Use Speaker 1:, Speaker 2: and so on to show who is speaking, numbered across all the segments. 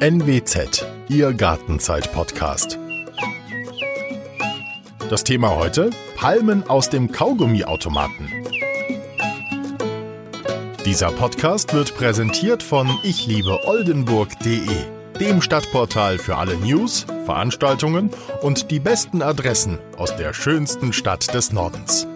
Speaker 1: NWZ, Ihr Gartenzeit-Podcast. Das Thema heute: Palmen aus dem Kaugummiautomaten. Dieser Podcast wird präsentiert von ichliebe-oldenburg.de, dem Stadtportal für alle News, Veranstaltungen und die besten Adressen aus der schönsten Stadt des Nordens.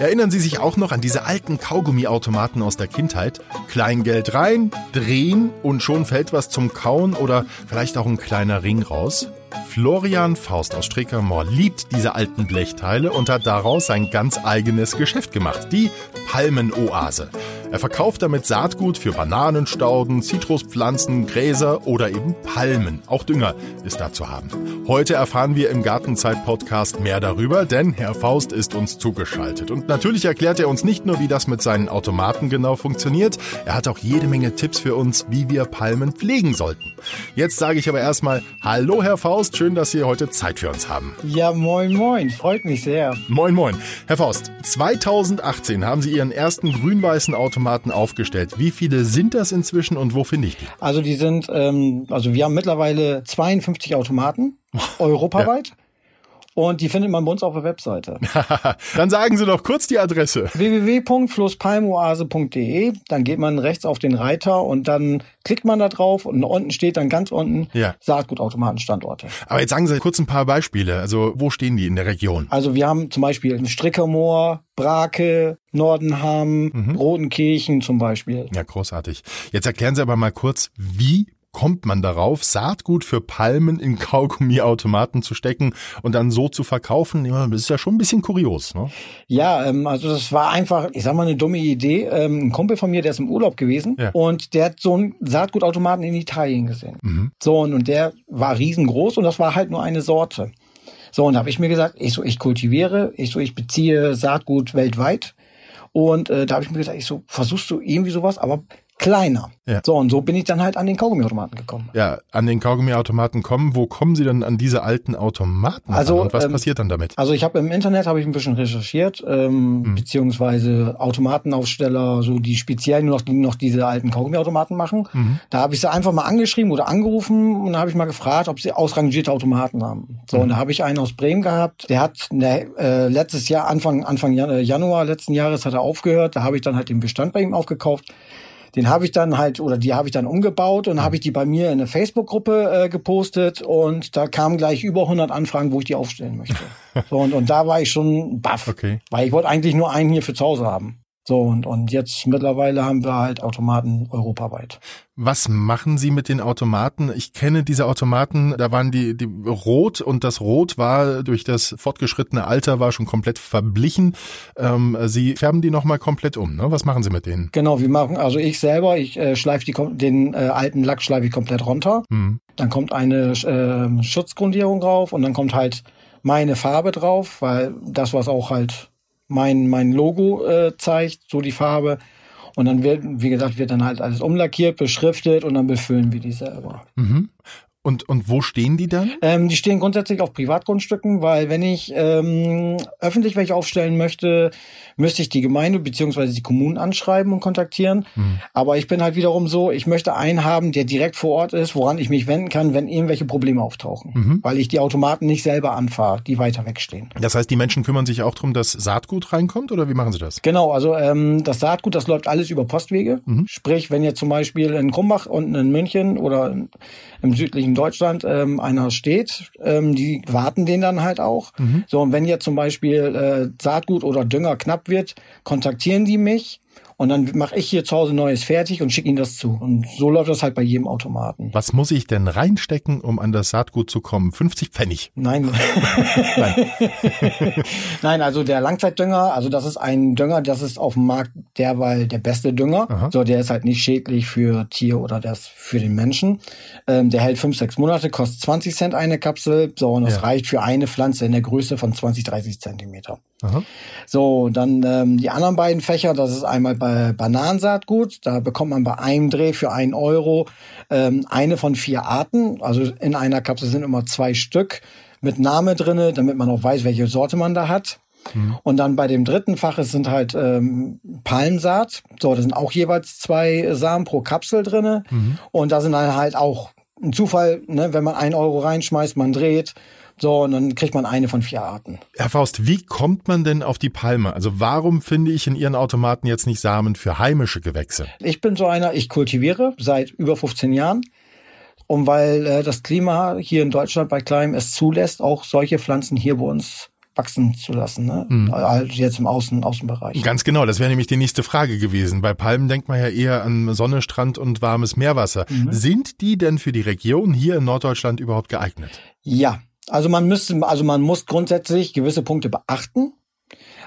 Speaker 1: Erinnern Sie sich auch noch an diese alten Kaugummiautomaten aus der Kindheit? Kleingeld rein, drehen und schon fällt was zum Kauen oder vielleicht auch ein kleiner Ring raus? Florian Faust aus Streckermoor liebt diese alten Blechteile und hat daraus sein ganz eigenes Geschäft gemacht, die Palmenoase. Er verkauft damit Saatgut für Bananenstauden, Zitruspflanzen, Gräser oder eben Palmen. Auch Dünger ist da zu haben. Heute erfahren wir im Gartenzeit-Podcast mehr darüber, denn Herr Faust ist uns zugeschaltet. Und natürlich erklärt er uns nicht nur, wie das mit seinen Automaten genau funktioniert, er hat auch jede Menge Tipps für uns, wie wir Palmen pflegen sollten. Jetzt sage ich aber erstmal Hallo Herr Faust, schön, dass Sie heute Zeit für uns haben.
Speaker 2: Ja, moin, moin, freut mich sehr.
Speaker 1: Moin, moin. Herr Faust, 2018 haben Sie Ihren ersten grün-weißen Automaten aufgestellt. Wie viele sind das inzwischen und wo finde ich die?
Speaker 2: Also die sind, ähm, also wir haben mittlerweile 52 Automaten, europaweit. Ja. Und die findet man bei uns auf der Webseite.
Speaker 1: dann sagen Sie doch kurz die Adresse.
Speaker 2: www.flusspalmoase.de. Dann geht man rechts auf den Reiter und dann klickt man da drauf und unten steht dann ganz unten ja. Saatgutautomatenstandorte.
Speaker 1: Aber jetzt sagen Sie kurz ein paar Beispiele. Also wo stehen die in der Region?
Speaker 2: Also wir haben zum Beispiel Strickermoor, Brake, Nordenham, mhm. Rodenkirchen zum Beispiel.
Speaker 1: Ja, großartig. Jetzt erklären Sie aber mal kurz, wie kommt man darauf, Saatgut für Palmen in Kaugummiautomaten zu stecken und dann so zu verkaufen? Das ist ja schon ein bisschen kurios, ne?
Speaker 2: Ja, ähm, also das war einfach, ich sag mal, eine dumme Idee. Ähm, ein Kumpel von mir, der ist im Urlaub gewesen ja. und der hat so einen Saatgutautomaten in Italien gesehen. Mhm. So, und, und der war riesengroß und das war halt nur eine Sorte. So, und da habe ich mir gesagt, ich so, ich kultiviere, ich so, ich beziehe Saatgut weltweit. Und äh, da habe ich mir gesagt, ich so, versuchst du irgendwie sowas, aber kleiner. Ja. So, und so bin ich dann halt an den Kaugummiautomaten gekommen.
Speaker 1: Ja, an den Kaugummiautomaten kommen. Wo kommen Sie dann an diese alten Automaten
Speaker 2: also,
Speaker 1: an und was
Speaker 2: ähm,
Speaker 1: passiert dann damit?
Speaker 2: Also ich habe im Internet habe ich ein bisschen recherchiert, ähm, hm. beziehungsweise Automatenaufsteller, so die speziell nur noch, die noch diese alten Kaugummiautomaten machen. Mhm. Da habe ich sie einfach mal angeschrieben oder angerufen und da habe ich mal gefragt, ob sie ausrangierte Automaten haben. So, mhm. und da habe ich einen aus Bremen gehabt, der hat ne, äh, letztes Jahr, Anfang, Anfang Januar letzten Jahres hat er aufgehört. Da habe ich dann halt den Bestand bei ihm aufgekauft den habe ich dann halt oder die habe ich dann umgebaut und habe ich die bei mir in eine Facebook-Gruppe äh, gepostet und da kamen gleich über 100 Anfragen, wo ich die aufstellen möchte. so und, und da war ich schon baff, okay. weil ich wollte eigentlich nur einen hier für zu Hause haben. So, und, und jetzt mittlerweile haben wir halt Automaten europaweit.
Speaker 1: Was machen Sie mit den Automaten? Ich kenne diese Automaten, da waren die, die rot und das Rot war durch das fortgeschrittene Alter war schon komplett verblichen. Ähm, Sie färben die nochmal komplett um, ne? Was machen Sie mit denen?
Speaker 2: Genau, wir machen, also ich selber, ich äh, schleife die, den äh, alten Lack schleife ich komplett runter. Mhm. Dann kommt eine äh, Schutzgrundierung drauf und dann kommt halt meine Farbe drauf, weil das, was auch halt mein, mein Logo äh, zeigt, so die Farbe. Und dann wird, wie gesagt, wird dann halt alles umlackiert, beschriftet und dann befüllen wir die selber.
Speaker 1: Mhm. Und, und wo stehen die dann?
Speaker 2: Ähm, die stehen grundsätzlich auf Privatgrundstücken, weil wenn ich ähm, öffentlich welche aufstellen möchte, müsste ich die Gemeinde beziehungsweise die Kommunen anschreiben und kontaktieren. Mhm. Aber ich bin halt wiederum so, ich möchte einen haben, der direkt vor Ort ist, woran ich mich wenden kann, wenn irgendwelche Probleme auftauchen. Mhm. Weil ich die Automaten nicht selber anfahre, die weiter wegstehen.
Speaker 1: Das heißt, die Menschen kümmern sich auch darum, dass Saatgut reinkommt oder wie machen sie das?
Speaker 2: Genau, also ähm, das Saatgut, das läuft alles über Postwege. Mhm. Sprich, wenn jetzt zum Beispiel in Krumbach und in München oder im südlichen in Deutschland ähm, einer steht, ähm, die warten den dann halt auch. Mhm. So, und wenn jetzt zum Beispiel äh, Saatgut oder Dünger knapp wird, kontaktieren die mich und dann mache ich hier zu Hause Neues fertig und schicke ihnen das zu. Und so läuft das halt bei jedem Automaten.
Speaker 1: Was muss ich denn reinstecken, um an das Saatgut zu kommen? 50 Pfennig?
Speaker 2: Nein. Nein. Nein, also der Langzeitdünger, also das ist ein Dünger, das ist auf dem Markt derweil der beste Dünger. Aha. So, der ist halt nicht schädlich für Tier oder das für den Menschen. Ähm, der hält fünf, sechs Monate, kostet 20 Cent eine Kapsel. So, und das ja. reicht für eine Pflanze in der Größe von 20, 30 Zentimeter. Aha. So, dann ähm, die anderen beiden Fächer, das ist einmal bei Bananensaatgut, da bekommt man bei einem Dreh für einen Euro ähm, eine von vier Arten. Also in einer Kapsel sind immer zwei Stück mit Name drinne, damit man auch weiß, welche Sorte man da hat. Mhm. Und dann bei dem dritten Fach es sind halt ähm, Palmsaat. So, da sind auch jeweils zwei Samen pro Kapsel drinne. Mhm. Und da sind dann halt auch ein Zufall, ne, wenn man einen Euro reinschmeißt, man dreht, so, und dann kriegt man eine von vier Arten.
Speaker 1: Herr Faust, wie kommt man denn auf die Palme? Also warum finde ich in Ihren Automaten jetzt nicht Samen für heimische Gewächse?
Speaker 2: Ich bin so einer, ich kultiviere seit über 15 Jahren. Und weil äh, das Klima hier in Deutschland bei Kleim es zulässt, auch solche Pflanzen hier bei uns wachsen zu lassen, ne? Mhm. Also jetzt im Außen, Außenbereich.
Speaker 1: Ganz genau, das wäre nämlich die nächste Frage gewesen. Bei Palmen denkt man ja eher an Sonne, Strand und warmes Meerwasser. Mhm. Sind die denn für die Region hier in Norddeutschland überhaupt geeignet?
Speaker 2: Ja, also man müsste, also man muss grundsätzlich gewisse Punkte beachten.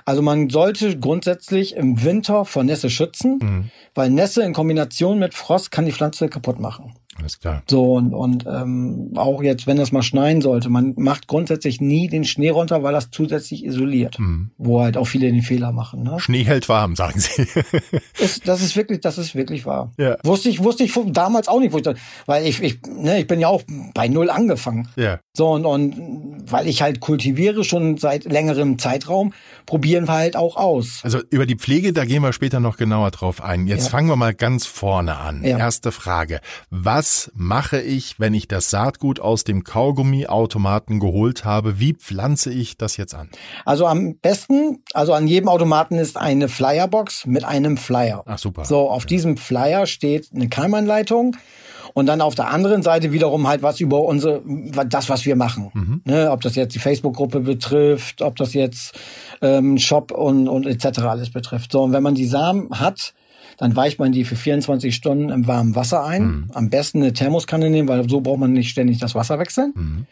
Speaker 2: Also man sollte grundsätzlich im Winter vor Nässe schützen, mhm. weil Nässe in Kombination mit Frost kann die Pflanze kaputt machen.
Speaker 1: Alles klar.
Speaker 2: So, und, und ähm, auch jetzt, wenn das mal schneien sollte, man macht grundsätzlich nie den Schnee runter, weil das zusätzlich isoliert, mhm. wo halt auch viele den Fehler machen. Ne?
Speaker 1: Schnee hält warm, sagen Sie.
Speaker 2: ist, das ist wirklich, das ist wirklich wahr. Ja. Wusste ich, wusste ich damals auch nicht, wo ich da, weil ich, ich, ne, ich bin ja auch bei null angefangen. Ja. So, und, und weil ich halt kultiviere schon seit längerem Zeitraum, probieren wir halt auch aus.
Speaker 1: Also über die Pflege, da gehen wir später noch genauer drauf ein. Jetzt ja. fangen wir mal ganz vorne an. Ja. Erste Frage. Was mache ich, wenn ich das Saatgut aus dem Kaugummiautomaten geholt habe? Wie pflanze ich das jetzt an?
Speaker 2: Also am besten, also an jedem Automaten ist eine Flyerbox mit einem Flyer.
Speaker 1: Ach super.
Speaker 2: So, auf ja. diesem Flyer steht eine Keimanleitung. Und dann auf der anderen Seite wiederum halt was über unsere, das, was wir machen. Mhm. Ne, ob das jetzt die Facebook-Gruppe betrifft, ob das jetzt ähm, Shop und, und etc. alles betrifft. So, und wenn man die Samen hat, dann weicht man die für 24 Stunden im warmen Wasser ein. Mhm. Am besten eine Thermoskanne nehmen, weil so braucht man nicht ständig das Wasser wechseln. Mhm.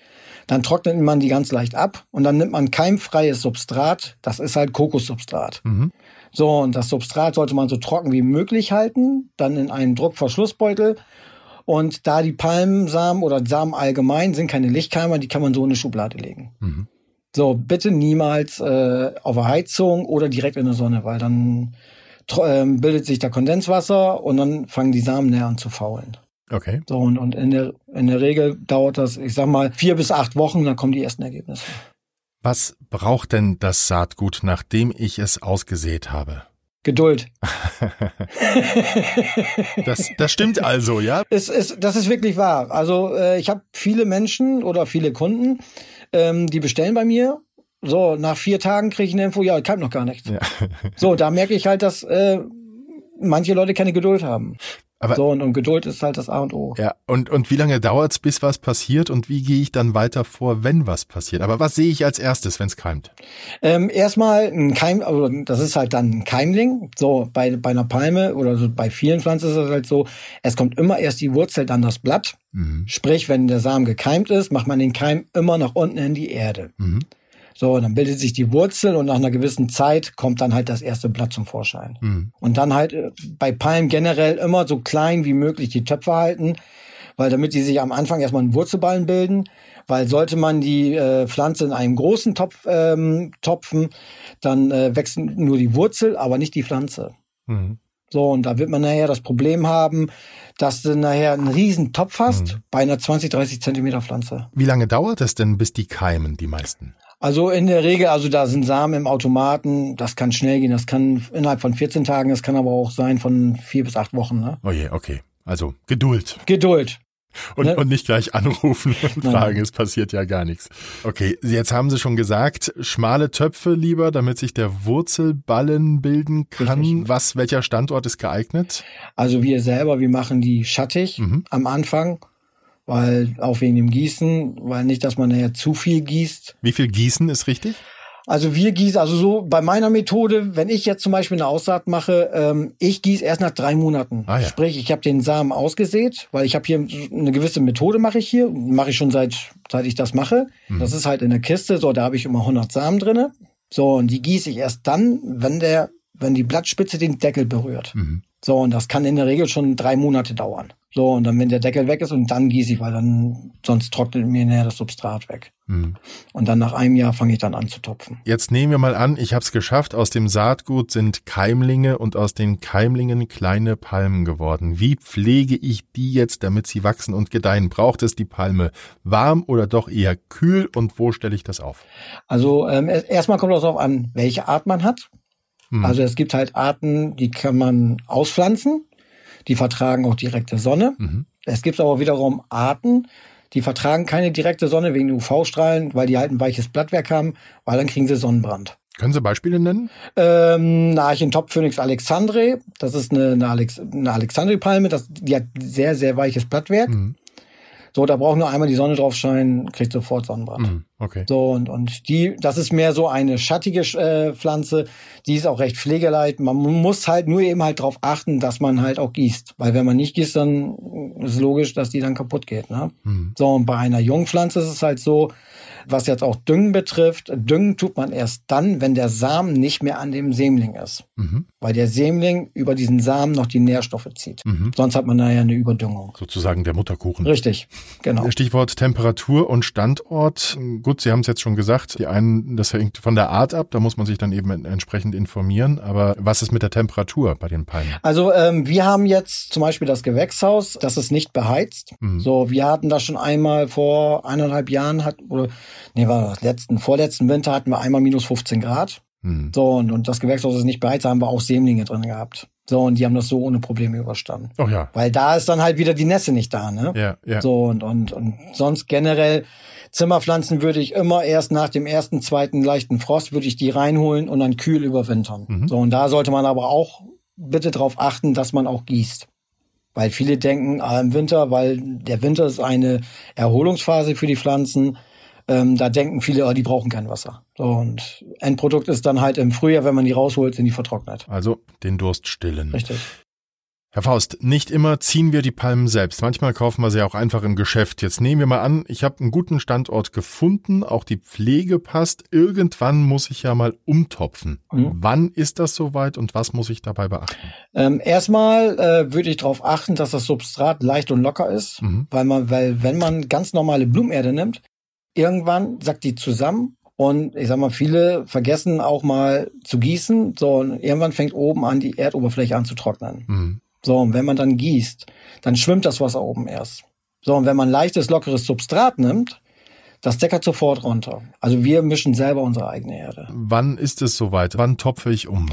Speaker 2: Dann trocknet man die ganz leicht ab und dann nimmt man keimfreies Substrat. Das ist halt Kokossubstrat. Mhm. So, und das Substrat sollte man so trocken wie möglich halten, dann in einen Druckverschlussbeutel. Und da die Palmensamen oder Samen allgemein sind keine Lichtkeimer, die kann man so in eine Schublade legen. Mhm. So, bitte niemals äh, auf der Heizung oder direkt in der Sonne, weil dann ähm, bildet sich da Kondenswasser und dann fangen die Samen näher an zu faulen.
Speaker 1: Okay.
Speaker 2: So, und, und in, der, in der Regel dauert das, ich sag mal, vier bis acht Wochen, dann kommen die ersten Ergebnisse.
Speaker 1: Was braucht denn das Saatgut, nachdem ich es ausgesät habe?
Speaker 2: Geduld.
Speaker 1: das, das stimmt also, ja?
Speaker 2: Es, es, das ist wirklich wahr. Also äh, ich habe viele Menschen oder viele Kunden, ähm, die bestellen bei mir so, nach vier Tagen kriege ich eine Info, ja, ich kann noch gar nichts. Ja. so, da merke ich halt, dass äh, manche Leute keine Geduld haben. Aber, so, und, und Geduld ist halt das A und O.
Speaker 1: Ja, und, und wie lange dauert's, bis was passiert und wie gehe ich dann weiter vor, wenn was passiert? Aber was sehe ich als erstes, wenn's keimt?
Speaker 2: Ähm, erstmal ein Keim, also das ist halt dann ein Keimling. So, bei, bei einer Palme oder so bei vielen Pflanzen ist es halt so, es kommt immer erst die Wurzel, dann das Blatt. Mhm. Sprich, wenn der Samen gekeimt ist, macht man den Keim immer nach unten in die Erde. Mhm. So, dann bildet sich die Wurzel und nach einer gewissen Zeit kommt dann halt das erste Blatt zum Vorschein. Mhm. Und dann halt äh, bei Palmen generell immer so klein wie möglich die Töpfe halten, weil damit die sich am Anfang erstmal einen Wurzelballen bilden, weil sollte man die äh, Pflanze in einem großen Topf ähm, topfen, dann äh, wächst nur die Wurzel, aber nicht die Pflanze. Mhm. So, und da wird man nachher das Problem haben, dass du nachher einen riesen Topf hast mhm. bei einer 20, 30 Zentimeter Pflanze.
Speaker 1: Wie lange dauert es denn, bis die keimen, die meisten?
Speaker 2: Also in der Regel, also da sind Samen im Automaten, das kann schnell gehen, das kann innerhalb von 14 Tagen, das kann aber auch sein von vier bis acht Wochen. Ne?
Speaker 1: Oh je, okay. Also Geduld.
Speaker 2: Geduld.
Speaker 1: Und, ne? und nicht gleich anrufen und fragen, es passiert ja gar nichts. Okay, jetzt haben Sie schon gesagt, schmale Töpfe lieber, damit sich der Wurzelballen bilden kann. Richtig. Was, welcher Standort ist geeignet?
Speaker 2: Also wir selber, wir machen die schattig mhm. am Anfang weil auch wegen dem Gießen, weil nicht, dass man nachher zu viel gießt.
Speaker 1: Wie viel Gießen ist richtig?
Speaker 2: Also wir gießen, also so bei meiner Methode, wenn ich jetzt zum Beispiel eine Aussaat mache, ähm, ich gieße erst nach drei Monaten. Ah, ja. Sprich, ich habe den Samen ausgesät, weil ich habe hier eine gewisse Methode mache ich hier, mache ich schon seit seit ich das mache. Mhm. Das ist halt in der Kiste, so da habe ich immer 100 Samen drinne. So und die gieße ich erst dann, wenn der wenn die Blattspitze den Deckel berührt. Mhm. So und das kann in der Regel schon drei Monate dauern. So, und dann, wenn der Deckel weg ist, und dann gieße ich, weil dann sonst trocknet mir näher das Substrat weg. Mhm. Und dann nach einem Jahr fange ich dann an zu topfen.
Speaker 1: Jetzt nehmen wir mal an, ich habe es geschafft. Aus dem Saatgut sind Keimlinge und aus den Keimlingen kleine Palmen geworden. Wie pflege ich die jetzt, damit sie wachsen und gedeihen? Braucht es die Palme warm oder doch eher kühl? Und wo stelle ich das auf?
Speaker 2: Also ähm, erstmal kommt es darauf an, welche Art man hat. Mhm. Also es gibt halt Arten, die kann man auspflanzen die vertragen auch direkte Sonne. Mhm. Es gibt aber wiederum Arten, die vertragen keine direkte Sonne wegen UV-Strahlen, weil die halt ein weiches Blattwerk haben, weil dann kriegen sie Sonnenbrand.
Speaker 1: Können Sie Beispiele nennen?
Speaker 2: Ähm, na, ich in Top Phoenix Alexandre. Das ist eine, eine, Alex, eine Alexandri-Palme. Die hat sehr, sehr weiches Blattwerk. Mhm. So, da braucht nur einmal die Sonne drauf scheinen, kriegt sofort Sonnenbrand. Mhm,
Speaker 1: okay.
Speaker 2: So, und, und die, das ist mehr so eine schattige äh, Pflanze, die ist auch recht pflegeleit. Man muss halt nur eben halt darauf achten, dass man halt auch gießt. Weil wenn man nicht gießt, dann ist logisch, dass die dann kaputt geht. Ne? Mhm. So, und bei einer Jungpflanze ist es halt so, was jetzt auch Düngen betrifft, Düngen tut man erst dann, wenn der Samen nicht mehr an dem Sämling ist. Mhm. Weil der Sämling über diesen Samen noch die Nährstoffe zieht. Mhm. Sonst hat man nachher eine Überdüngung.
Speaker 1: Sozusagen der Mutterkuchen.
Speaker 2: Richtig, genau.
Speaker 1: Stichwort Temperatur und Standort. Gut, Sie haben es jetzt schon gesagt, die einen, das hängt von der Art ab, da muss man sich dann eben entsprechend informieren. Aber was ist mit der Temperatur bei den Palmen?
Speaker 2: Also ähm, wir haben jetzt zum Beispiel das Gewächshaus, das ist nicht beheizt. Mhm. So, wir hatten das schon einmal vor eineinhalb Jahren, hat, oder nee, war das letzten, vorletzten Winter hatten wir einmal minus 15 Grad. Hm. So, und, und das Gewächshaus ist nicht beheizt, da haben wir auch Sämlinge drin gehabt. So, und die haben das so ohne Probleme überstanden.
Speaker 1: Ach ja.
Speaker 2: Weil da ist dann halt wieder die Nässe nicht da, ne?
Speaker 1: Ja, ja.
Speaker 2: So, und, und, und sonst generell Zimmerpflanzen würde ich immer erst nach dem ersten, zweiten leichten Frost würde ich die reinholen und dann kühl überwintern. Mhm. So, und da sollte man aber auch bitte darauf achten, dass man auch gießt. Weil viele denken, ah, im Winter, weil der Winter ist eine Erholungsphase für die Pflanzen, ähm, da denken viele, oh, die brauchen kein Wasser. So, und Endprodukt ist dann halt im Frühjahr, wenn man die rausholt, sind die vertrocknet.
Speaker 1: Also den Durst stillen.
Speaker 2: Richtig.
Speaker 1: Herr Faust, nicht immer ziehen wir die Palmen selbst. Manchmal kaufen wir sie auch einfach im Geschäft. Jetzt nehmen wir mal an, ich habe einen guten Standort gefunden, auch die Pflege passt. Irgendwann muss ich ja mal umtopfen. Mhm. Wann ist das soweit und was muss ich dabei beachten?
Speaker 2: Ähm, erstmal äh, würde ich darauf achten, dass das Substrat leicht und locker ist, mhm. weil man, weil wenn man ganz normale Blumenerde nimmt, irgendwann sackt die zusammen und ich sag mal, viele vergessen auch mal zu gießen. So, und irgendwann fängt oben an, die Erdoberfläche an zu trocknen. Mhm. So, und wenn man dann gießt, dann schwimmt das Wasser oben erst. So, und wenn man leichtes, lockeres Substrat nimmt, das deckert sofort runter. Also wir mischen selber unsere eigene Erde.
Speaker 1: Wann ist es soweit? Wann topfe ich um?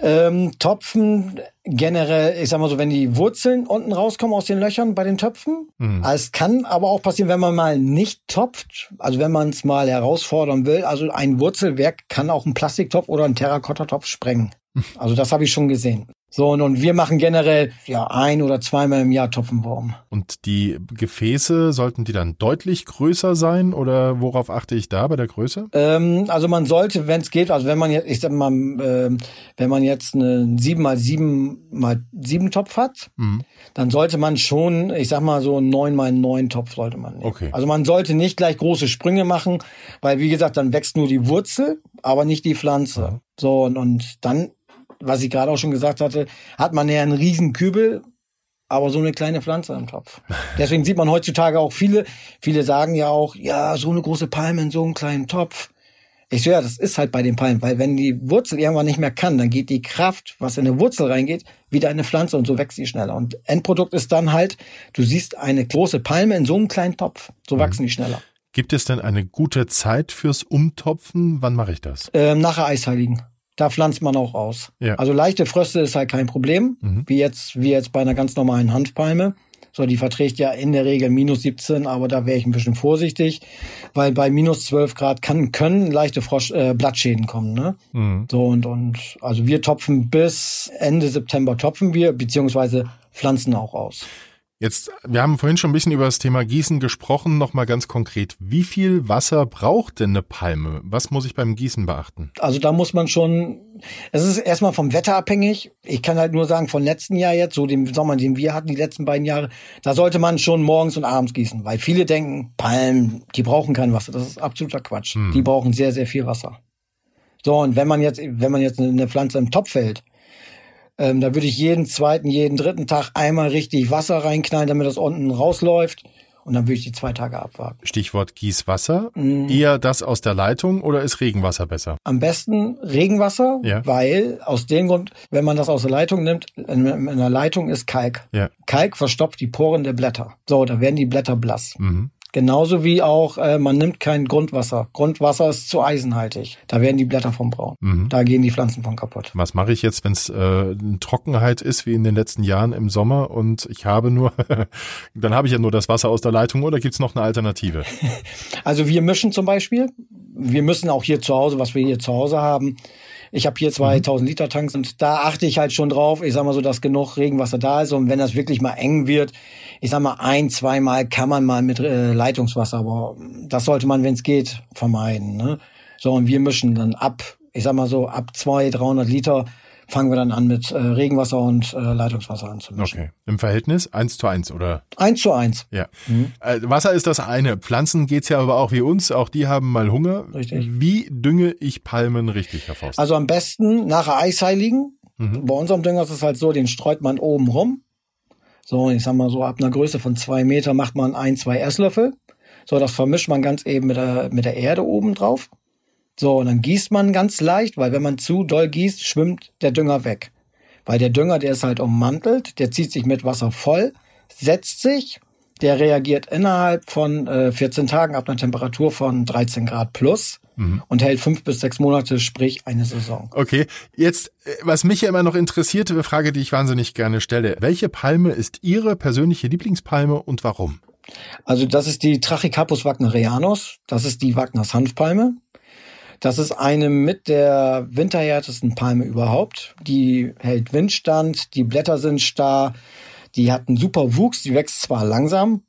Speaker 2: Ähm, Topfen generell, ich sag mal so, wenn die Wurzeln unten rauskommen aus den Löchern bei den Töpfen. Mhm. Es kann aber auch passieren, wenn man mal nicht topft, also wenn man es mal herausfordern will. Also ein Wurzelwerk kann auch einen Plastiktopf oder einen Terrakottatopf sprengen. Also das habe ich schon gesehen. So, und, und wir machen generell ja ein oder zweimal im Jahr Topfenwurm.
Speaker 1: Und die Gefäße, sollten die dann deutlich größer sein oder worauf achte ich da bei der Größe?
Speaker 2: Ähm, also man sollte, wenn es geht, also wenn man jetzt, ich sag mal, äh, wenn man jetzt einen 7 mal 7 mal 7 Topf hat, mhm. dann sollte man schon, ich sag mal so einen 9 mal 9 Topf sollte man nehmen.
Speaker 1: Okay.
Speaker 2: Also man sollte nicht gleich große Sprünge machen, weil wie gesagt, dann wächst nur die Wurzel, aber nicht die Pflanze. Ja. So, und, und dann was ich gerade auch schon gesagt hatte, hat man ja einen riesen Kübel, aber so eine kleine Pflanze im Topf. Deswegen sieht man heutzutage auch viele, viele sagen ja auch, ja, so eine große Palme in so einem kleinen Topf. Ich so, ja, das ist halt bei den Palmen, weil wenn die Wurzel irgendwann nicht mehr kann, dann geht die Kraft, was in eine Wurzel reingeht, wieder in eine Pflanze und so wächst sie schneller. Und Endprodukt ist dann halt, du siehst eine große Palme in so einem kleinen Topf. So mhm. wachsen die schneller.
Speaker 1: Gibt es denn eine gute Zeit fürs Umtopfen? Wann mache ich das?
Speaker 2: Ähm, nachher Eisheiligen da pflanzt man auch aus. Ja. Also leichte Fröste ist halt kein Problem, mhm. wie jetzt wie jetzt bei einer ganz normalen Hanfpalme. So, die verträgt ja in der Regel minus 17, aber da wäre ich ein bisschen vorsichtig, weil bei minus 12 Grad kann, können leichte Frosch, äh, Blattschäden kommen. Ne? Mhm. So und und also wir topfen bis Ende September topfen wir beziehungsweise pflanzen auch aus.
Speaker 1: Jetzt, wir haben vorhin schon ein bisschen über das Thema Gießen gesprochen. Nochmal ganz konkret. Wie viel Wasser braucht denn eine Palme? Was muss ich beim Gießen beachten?
Speaker 2: Also da muss man schon, es ist erstmal vom Wetter abhängig. Ich kann halt nur sagen, von letzten Jahr jetzt, so dem Sommer, den wir hatten, die letzten beiden Jahre, da sollte man schon morgens und abends gießen. Weil viele denken, Palmen, die brauchen kein Wasser. Das ist absoluter Quatsch. Hm. Die brauchen sehr, sehr viel Wasser. So, und wenn man jetzt, wenn man jetzt eine Pflanze im Topf hält, Ähm, da würde ich jeden zweiten, jeden dritten Tag einmal richtig Wasser reinknallen, damit das unten rausläuft. Und dann würde ich die zwei Tage abwarten.
Speaker 1: Stichwort Gießwasser. Mhm. Eher das aus der Leitung oder ist Regenwasser besser?
Speaker 2: Am besten Regenwasser, ja. weil aus dem Grund, wenn man das aus der Leitung nimmt, in der Leitung ist Kalk. Ja. Kalk verstopft die Poren der Blätter. So, da werden die Blätter blass. Mhm. Genauso wie auch, äh, man nimmt kein Grundwasser. Grundwasser ist zu eisenhaltig. Da werden die Blätter vom braun. Mhm. Da gehen die Pflanzen von kaputt.
Speaker 1: Was mache ich jetzt, wenn es äh, Trockenheit ist, wie in den letzten Jahren im Sommer und ich habe nur, dann habe ich ja nur das Wasser aus der Leitung oder gibt es noch eine Alternative?
Speaker 2: also wir mischen zum Beispiel. Wir müssen auch hier zu Hause, was wir hier zu Hause haben, ich habe hier 2000 mhm. Liter Tanks und da achte ich halt schon drauf, ich sag mal so, dass genug Regenwasser da ist und wenn das wirklich mal eng wird, ich sag mal ein, zweimal kann man mal mit äh, Leitungswasser, aber das sollte man, wenn es geht, vermeiden. Ne? So und wir mischen dann ab, ich sag mal so ab 200, 300 Liter fangen wir dann an mit äh, Regenwasser und äh, Leitungswasser anzumischen.
Speaker 1: Okay. Im Verhältnis eins zu eins oder?
Speaker 2: Eins zu eins.
Speaker 1: Ja. Mhm. Äh, Wasser ist das eine. Pflanzen geht's ja aber auch wie uns. Auch die haben mal Hunger. Richtig. Wie dünge ich Palmen richtig, Herr Faust?
Speaker 2: Also am besten nachher Eisheiligen. Mhm. Bei unserem Dünger ist es halt so, den streut man oben rum. So, ich sag mal so, ab einer Größe von zwei Meter macht man ein, zwei Esslöffel. So, das vermischt man ganz eben mit der, mit der Erde oben drauf. So, und dann gießt man ganz leicht, weil wenn man zu doll gießt, schwimmt der Dünger weg. Weil der Dünger, der ist halt ummantelt, der zieht sich mit Wasser voll, setzt sich, der reagiert innerhalb von äh, 14 Tagen ab einer Temperatur von 13 Grad plus mhm. und hält fünf bis sechs Monate, sprich eine Saison.
Speaker 1: Okay, jetzt, äh, was mich ja immer noch interessiert, eine Frage, die ich wahnsinnig gerne stelle. Welche Palme ist Ihre persönliche Lieblingspalme und warum?
Speaker 2: Also das ist die Trachycarpus wagnerianus, das ist die Wagners Hanfpalme. Das ist eine mit der winterhärtesten Palme überhaupt. Die hält Windstand, die Blätter sind starr, die hat einen super Wuchs, die wächst zwar langsam,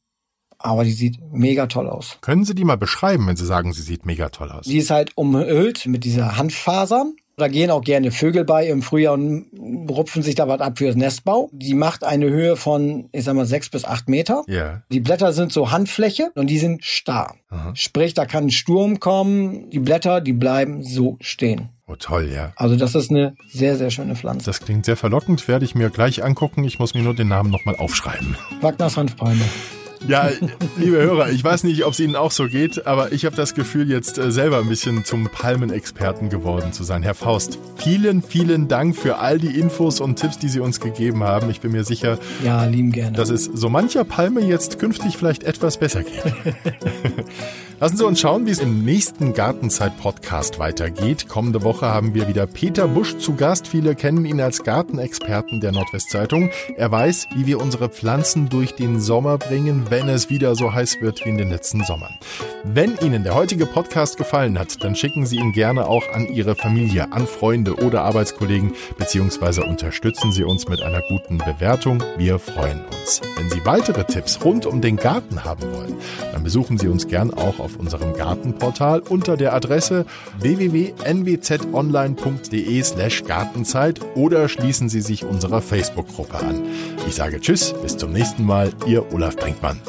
Speaker 2: aber die sieht mega toll aus.
Speaker 1: Können Sie die mal beschreiben, wenn Sie sagen, sie sieht mega toll aus?
Speaker 2: Die ist halt umhüllt mit dieser Hanffasern. Da gehen auch gerne Vögel bei im Frühjahr und rupfen sich da was ab fürs Nestbau. Die macht eine Höhe von, ich sag mal, sechs bis acht Meter. Ja. Die Blätter sind so Handfläche und die sind starr. Aha. Sprich, da kann ein Sturm kommen. Die Blätter, die bleiben so stehen.
Speaker 1: Oh, toll, ja.
Speaker 2: Also das ist eine sehr, sehr schöne Pflanze.
Speaker 1: Das klingt sehr verlockend, werde ich mir gleich angucken. Ich muss mir nur den Namen nochmal aufschreiben.
Speaker 2: Wagners Hanfpalme.
Speaker 1: Ja, liebe Hörer, ich weiß nicht, ob es Ihnen auch so geht, aber ich habe das Gefühl, jetzt äh, selber ein bisschen zum Palmenexperten geworden zu sein. Herr Faust, vielen, vielen Dank für all die Infos und Tipps, die Sie uns gegeben haben. Ich bin mir sicher,
Speaker 2: ja, lieben gerne.
Speaker 1: dass es so mancher Palme jetzt künftig vielleicht etwas besser geht. Lassen Sie uns schauen, wie es im nächsten Gartenzeit-Podcast weitergeht. Kommende Woche haben wir wieder Peter Busch zu Gast. Viele kennen ihn als Gartenexperten der Nordwestzeitung. Er weiß, wie wir unsere Pflanzen durch den Sommer bringen, wenn es wieder so heiß wird wie in den letzten Sommern. Wenn Ihnen der heutige Podcast gefallen hat, dann schicken Sie ihn gerne auch an Ihre Familie, an Freunde oder Arbeitskollegen, beziehungsweise unterstützen Sie uns mit einer guten Bewertung. Wir freuen uns. Wenn Sie weitere Tipps rund um den Garten haben wollen, dann besuchen Sie uns gern auch auf unserem Gartenportal unter der Adresse www.nwzonline.de slash Gartenzeit oder schließen Sie sich unserer Facebook-Gruppe an. Ich sage Tschüss, bis zum nächsten Mal, Ihr Olaf Brinkmann.